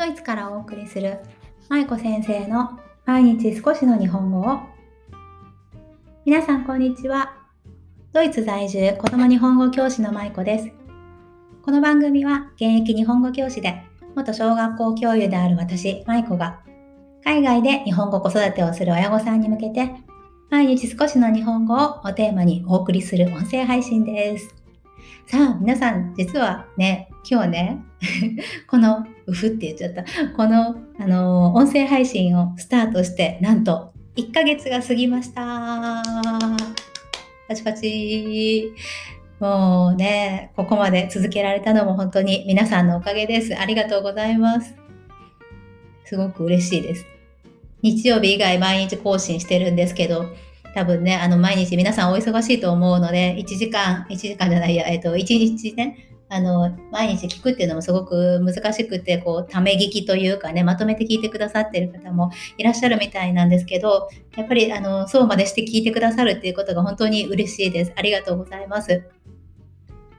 ドイツからお送りする舞子先生の毎日少しの日本語を。皆さんこんにちは。ドイツ在住子供日本語教師の舞子です。この番組は現役日本語教師で元小学校教諭である私舞子が海外で日本語子育てをする親御さんに向けて毎日少しの日本語をテーマにお送りする音声配信です。さあ、皆さん、実はね、今日ね、この、うふって言っちゃった、この、あの、音声配信をスタートして、なんと、1ヶ月が過ぎました。パチパチ。もうね、ここまで続けられたのも本当に皆さんのおかげです。ありがとうございます。すごく嬉しいです。日曜日以外毎日更新してるんですけど、多分ね、あの、毎日皆さんお忙しいと思うので、1時間、1時間じゃないや、えっと、1日ね、あの、毎日聞くっていうのもすごく難しくて、こう、ため聞きというかね、まとめて聞いてくださってる方もいらっしゃるみたいなんですけど、やっぱり、あの、そうまでして聞いてくださるっていうことが本当に嬉しいです。ありがとうございます。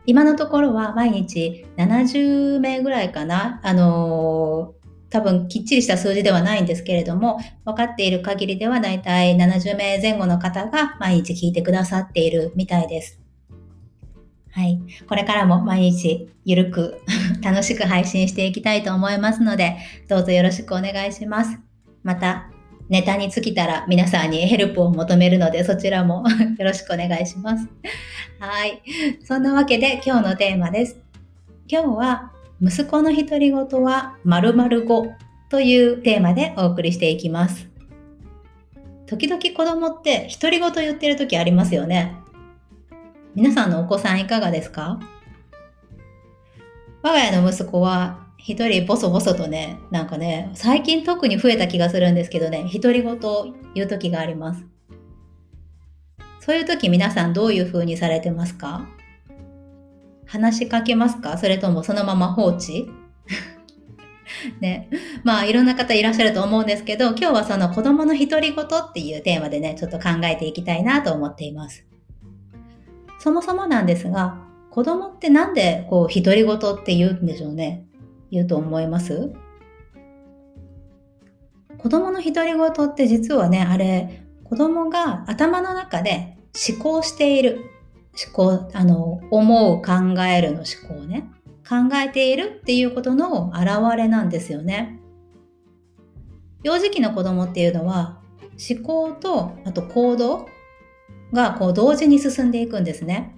今のところは毎日70名ぐらいかな、あの多分きっちりした数字ではないんですけれども、分かっている限りではだいたい70名前後の方が毎日聞いてくださっているみたいです。はい。これからも毎日ゆるく 楽しく配信していきたいと思いますので、どうぞよろしくお願いします。また、ネタに尽きたら皆さんにヘルプを求めるので、そちらも よろしくお願いします。はい。そんなわけで今日のテーマです。今日は息子の独り言は〇〇語というテーマでお送りしていきます。時々子供って独り言言ってる時ありますよね。皆さんのお子さんいかがですか？我が家の息子は一人ボソボソとね、なんかね、最近特に増えた気がするんですけどね、独り言言う時があります。そういう時皆さんどういう風にされてますか？話しかけますか？それともそのまま放置？ね。まあいろんな方いらっしゃると思うんですけど、今日はその子供の独り言っていうテーマでね、ちょっと考えていきたいなと思っています。そもそもなんですが、子供ってなんでこう独り言って言うんでしょうね。言うと思います？子供の独り言って実はね、あれ、子供が頭の中で思考している思考、あの、思う、考えるの思考ね。考えているっていうことの表れなんですよね。幼児期の子供っていうのは思考とあと行動がこう同時に進んでいくんですね。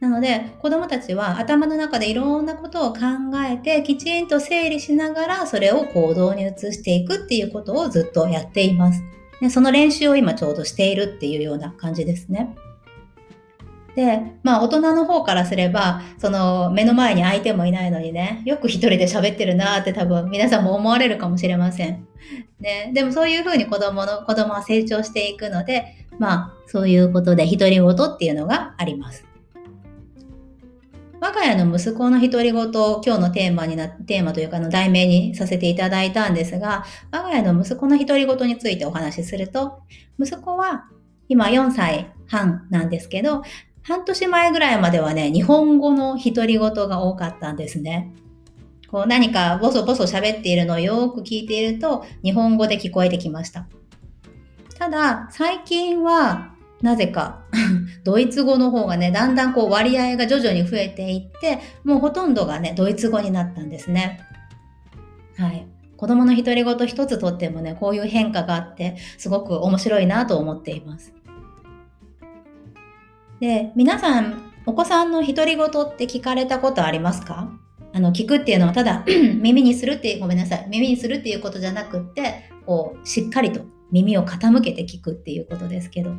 なので子どもたちは頭の中でいろんなことを考えてきちんと整理しながらそれを行動に移していくっていうことをずっとやっています。でその練習を今ちょうどしているっていうような感じですね。で、まあ大人の方からすれば、その目の前に相手もいないのにね、よく一人で喋ってるなって多分皆さんも思われるかもしれません。ね、でもそういうふうに子供の、子供は成長していくので、まあそういうことで独り言っていうのがあります。我が家の息子の独り言を今日のテーマにな、テーマというかの題名にさせていただいたんですが、我が家の息子の独り言についてお話しすると、息子は今4歳半なんですけど、半年前ぐらいまではね、日本語の独り言が多かったんですね。こう何かボソボソ喋っているのをよく聞いていると、日本語で聞こえてきました。ただ、最近は、なぜか ドイツ語の方がね、だんだんこう割合が徐々に増えていって、もうほとんどがね、ドイツ語になったんですね。はい。子供の独り言一つとってもね、こういう変化があって、すごく面白いなと思っています。で、皆さん、お子さんの独り言って聞かれたことありますか？あの、聞くっていうのはただ 耳にするっていう、ごめんなさい。耳にするっていうことじゃなくって、こう、しっかりと耳を傾けて聞くっていうことですけど。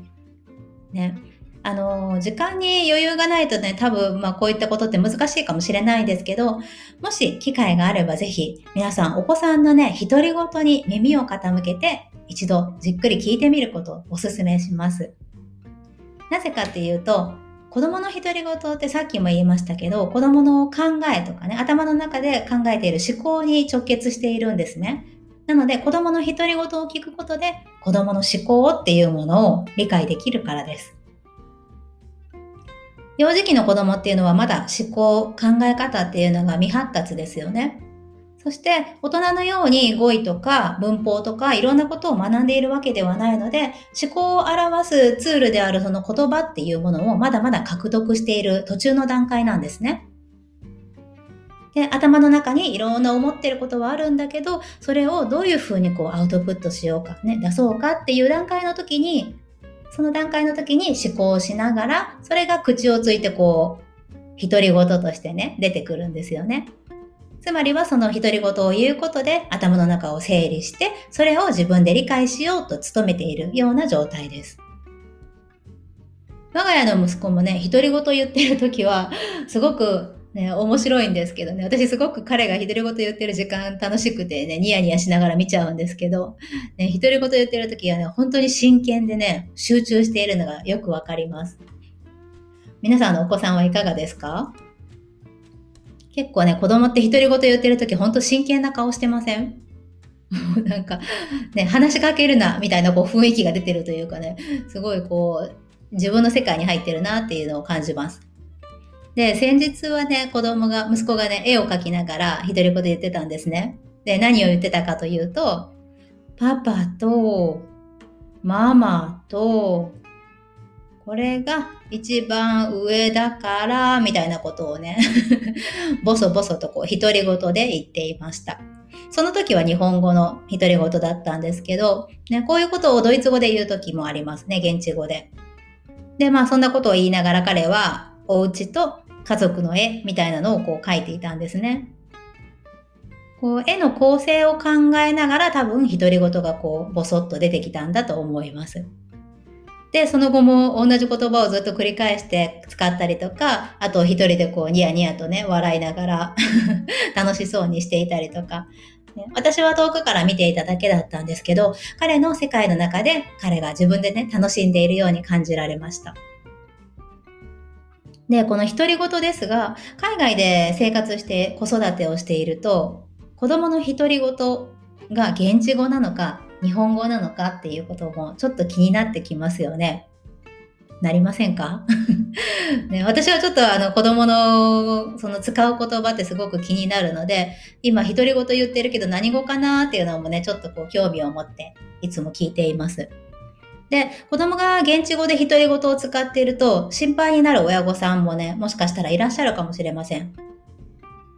ね。あの、時間に余裕がないとね、多分、まあこういったことって難しいかもしれないですけど、もし機会があればぜひ、皆さんお子さんのね、独り言に耳を傾けて、一度じっくり聞いてみることをお勧めします。なぜかっていうと、子供の独り言ってさっきも言いましたけど、子供の考えとかね、頭の中で考えている思考に直結しているんですね。なので、子供の独り言を聞くことで、子供の思考っていうものを理解できるからです。幼児期の子供っていうのはまだ思考、考え方っていうのが未発達ですよね。そして大人のように語彙とか文法とかいろんなことを学んでいるわけではないので思考を表すツールであるその言葉っていうものをまだまだ獲得している途中の段階なんですね。で、頭の中にいろんな思ってることはあるんだけど、それをどういうふうにこうアウトプットしようか、ね、出そうかっていう段階の時に、その段階の時に思考しながら、それが口をついてこう、独り言としてね、出てくるんですよね。つまりはその独り言を言うことで頭の中を整理して、それを自分で理解しようと努めているような状態です。我が家の息子もね、独り言言ってる時は、すごくね、面白いんですけどね、私すごく彼が独り言言ってる時間楽しくてね、ニヤニヤしながら見ちゃうんですけど、ね、独り言言ってる時はね、本当に真剣でね、集中しているのがよくわかります。皆さんのお子さんはいかがですか？結構ね、子供って独り言言ってる時、ほんと真剣な顔してません？なんか、ね、話しかけるな、みたいなこう雰囲気が出てるというかね、すごいこう、自分の世界に入ってるなっていうのを感じます。で、先日はね、子供が、息子がね、絵を描きながら独り言言ってたんですね。で、何を言ってたかというと、パパと、ママと、これが一番上だから、みたいなことをね、ボソボソとこう、独り言で言っていました。その時は日本語の独り言だったんですけど、ね、こういうことをドイツ語で言う時もありますね、現地語で。で、まあそんなことを言いながら彼は、お家と家族の絵みたいなのをこう描いていたんですね。こう絵の構成を考えながら多分独り言がこうボソッと出てきたんだと思います。で、その後も同じ言葉をずっと繰り返して使ったりとか、あと一人でこうニヤニヤとね、笑いながら 楽しそうにしていたりとか、ね、私は遠くから見ていただけだったんですけど、彼の世界の中で彼が自分でね、楽しんでいるように感じられました。で、この独り言ですが、海外で生活して子育てをしていると、子供の独り言が現地語なのか、日本語なのかっていうこともちょっと気になってきますよね。なりませんか？ね、私はちょっとあの子供のその使う言葉ってすごく気になるので、今独り言言ってるけど何語かなっていうのもね、ちょっとこう興味を持っていつも聞いています。で、子供が現地語で独り言を使っていると心配になる親御さんもね、もしかしたらいらっしゃるかもしれません。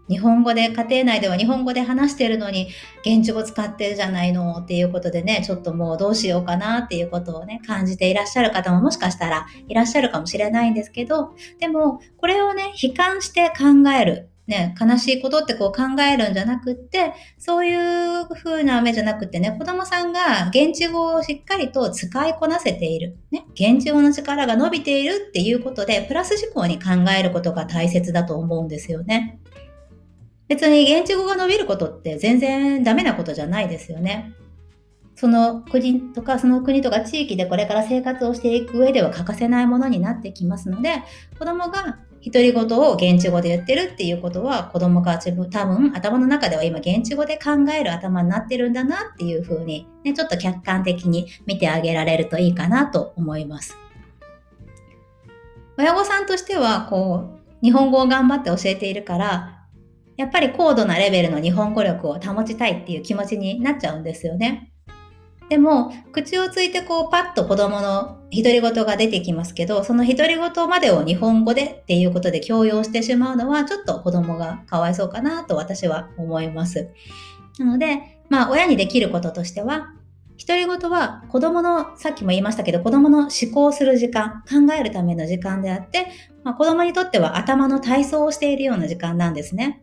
日本語で、家庭内では日本語で話してるのに、現地語使ってるじゃないのっていうことでね、ちょっともうどうしようかなっていうことをね、感じていらっしゃる方ももしかしたらいらっしゃるかもしれないんですけど、でも、これをね、悲観して考える。ね、悲しいことってこう考えるんじゃなくって、そういう風な目じゃなくてね、子供さんが現地語をしっかりと使いこなせている。ね、現地語の力が伸びているっていうことで、プラス思考に考えることが大切だと思うんですよね。別に現地語が伸びることって全然ダメなことじゃないですよね。その国とかその国とか地域でこれから生活をしていく上では欠かせないものになってきますので、子供が独り言を現地語で言ってるっていうことは子供が自分多分頭の中では今現地語で考える頭になってるんだなっていうふうに、ね、ちょっと客観的に見てあげられるといいかなと思います。親御さんとしてはこう日本語を頑張って教えているからやっぱり高度なレベルの日本語力を保ちたいっていう気持ちになっちゃうんですよね。でも、口をついてこうパッと子供の独り言が出てきますけど、その独り言までを日本語でっていうことで強要してしまうのはちょっと子供がかわいそうかなと私は思います。なので、まあ親にできることとしては、独り言は子供の、さっきも言いましたけど、子供の思考する時間、考えるための時間であって、まあ、子供にとっては頭の体操をしているような時間なんですね。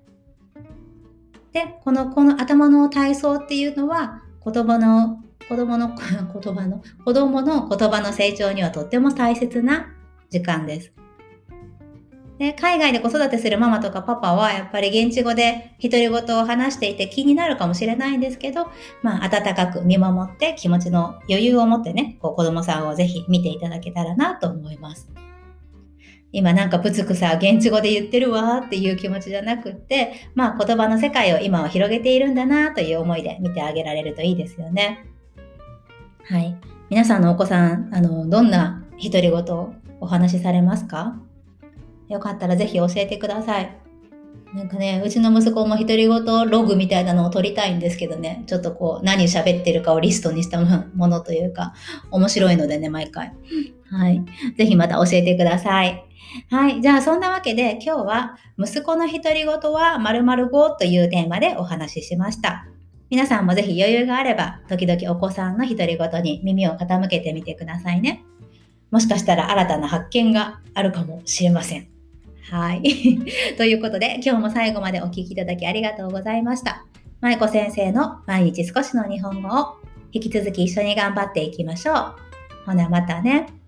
で、この、この頭の体操っていうのは、言葉の、子供の、言葉の、子供の言葉の成長にはとっても大切な時間です。で海外で子育てするママとかパパはやっぱり現地語で独り言を話していて気になるかもしれないんですけど、まあ温かく見守って気持ちの余裕を持ってね、こう子供さんをぜひ見ていただけたらなと思います。今なんかぶつくさ、現地語で言ってるわっていう気持ちじゃなくって、まあ言葉の世界を今は広げているんだなという思いで見てあげられるといいですよね。はい。皆さんのお子さん、あの、どんな独り言をお話しされますか？よかったらぜひ教えてください。なんかね、うちの息子も独り言ログみたいなのを撮りたいんですけどね、ちょっとこう、何喋ってるかをリストにしたものというか、面白いのでね、毎回。はい。ぜひまた教えてください。はい。じゃあ、そんなわけで、今日は、息子の独り言は〇〇語というテーマでお話ししました。皆さんもぜひ余裕があれば、時々お子さんの独り言に耳を傾けてみてくださいね。もしかしたら新たな発見があるかもしれません。はい。ということで、今日も最後までお聴きいただきありがとうございました。舞子先生の毎日少しの日本語を引き続き一緒に頑張っていきましょう。ほなまたね。